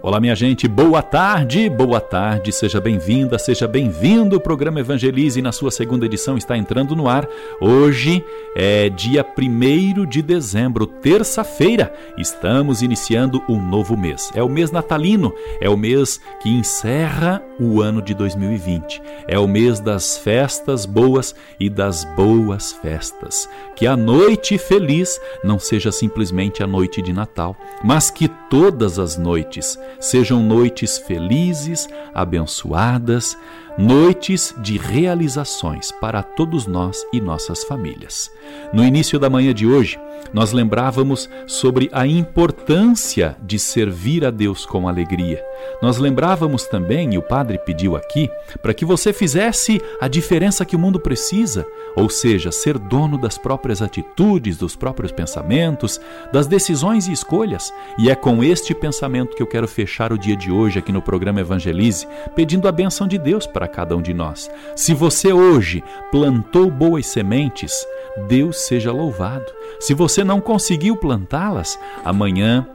Olá, minha gente, boa tarde, boa tarde, seja bem-vinda, seja bem-vindo. O programa Evangelize, na sua segunda edição, está entrando no ar. Hoje é dia 1 de dezembro, terça-feira. Estamos iniciando um novo mês. É o mês natalino, é o mês que encerra o ano de 2020. É o mês das festas boas e das boas festas. Que a noite feliz não seja simplesmente a noite de Natal, mas que todas as noites sejam noites felizes, abençoadas, noites de realizações para todos nós e nossas famílias. No início da manhã de hoje, nós lembrávamos sobre a importância de servir a Deus com alegria. Nós lembrávamos também, e o Padre pediu aqui, para que você fizesse a diferença que o mundo precisa, ou seja, ser dono das próprias atitudes, dos próprios pensamentos, das decisões e escolhas. E é com este pensamento que eu quero fechar o dia de hoje aqui no programa Evangelize, pedindo a benção de Deus para cada um de nós. Se você hoje plantou boas sementes, Deus seja louvado. Se você não conseguiu plantá-las, amanhã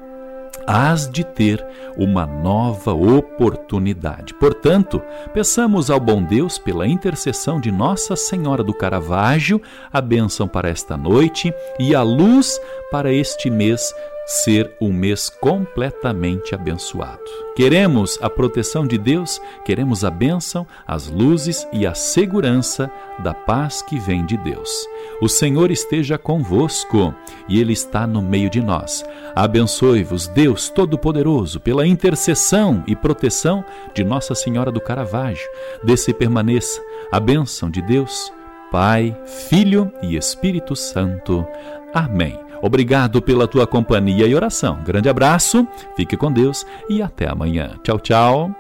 hás de ter uma nova oportunidade. Portanto, peçamos ao bom Deus, pela intercessão de Nossa Senhora do Caravaggio, a bênção para esta noite e a luz para este mês ser um mês completamente abençoado. Queremos a proteção de Deus, queremos a bênção, as luzes e a segurança da paz que vem de Deus. O Senhor esteja convosco e Ele está no meio de nós. Abençoe-vos, Deus Todo-Poderoso, pela intercessão e proteção de Nossa Senhora do Caravaggio. Desse permaneça a bênção de Deus, Pai, Filho e Espírito Santo. Amém. Obrigado pela tua companhia e oração. Grande abraço, fique com Deus e até amanhã. Tchau, tchau.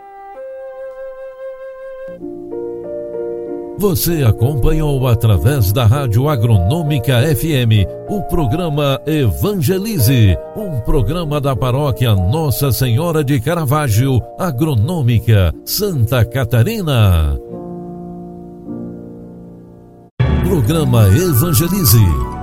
Você acompanhou através da Rádio Agronômica FM o programa Evangelize, um programa da paróquia Nossa Senhora de Caravaggio, Agronômica, Santa Catarina. Programa Evangelize.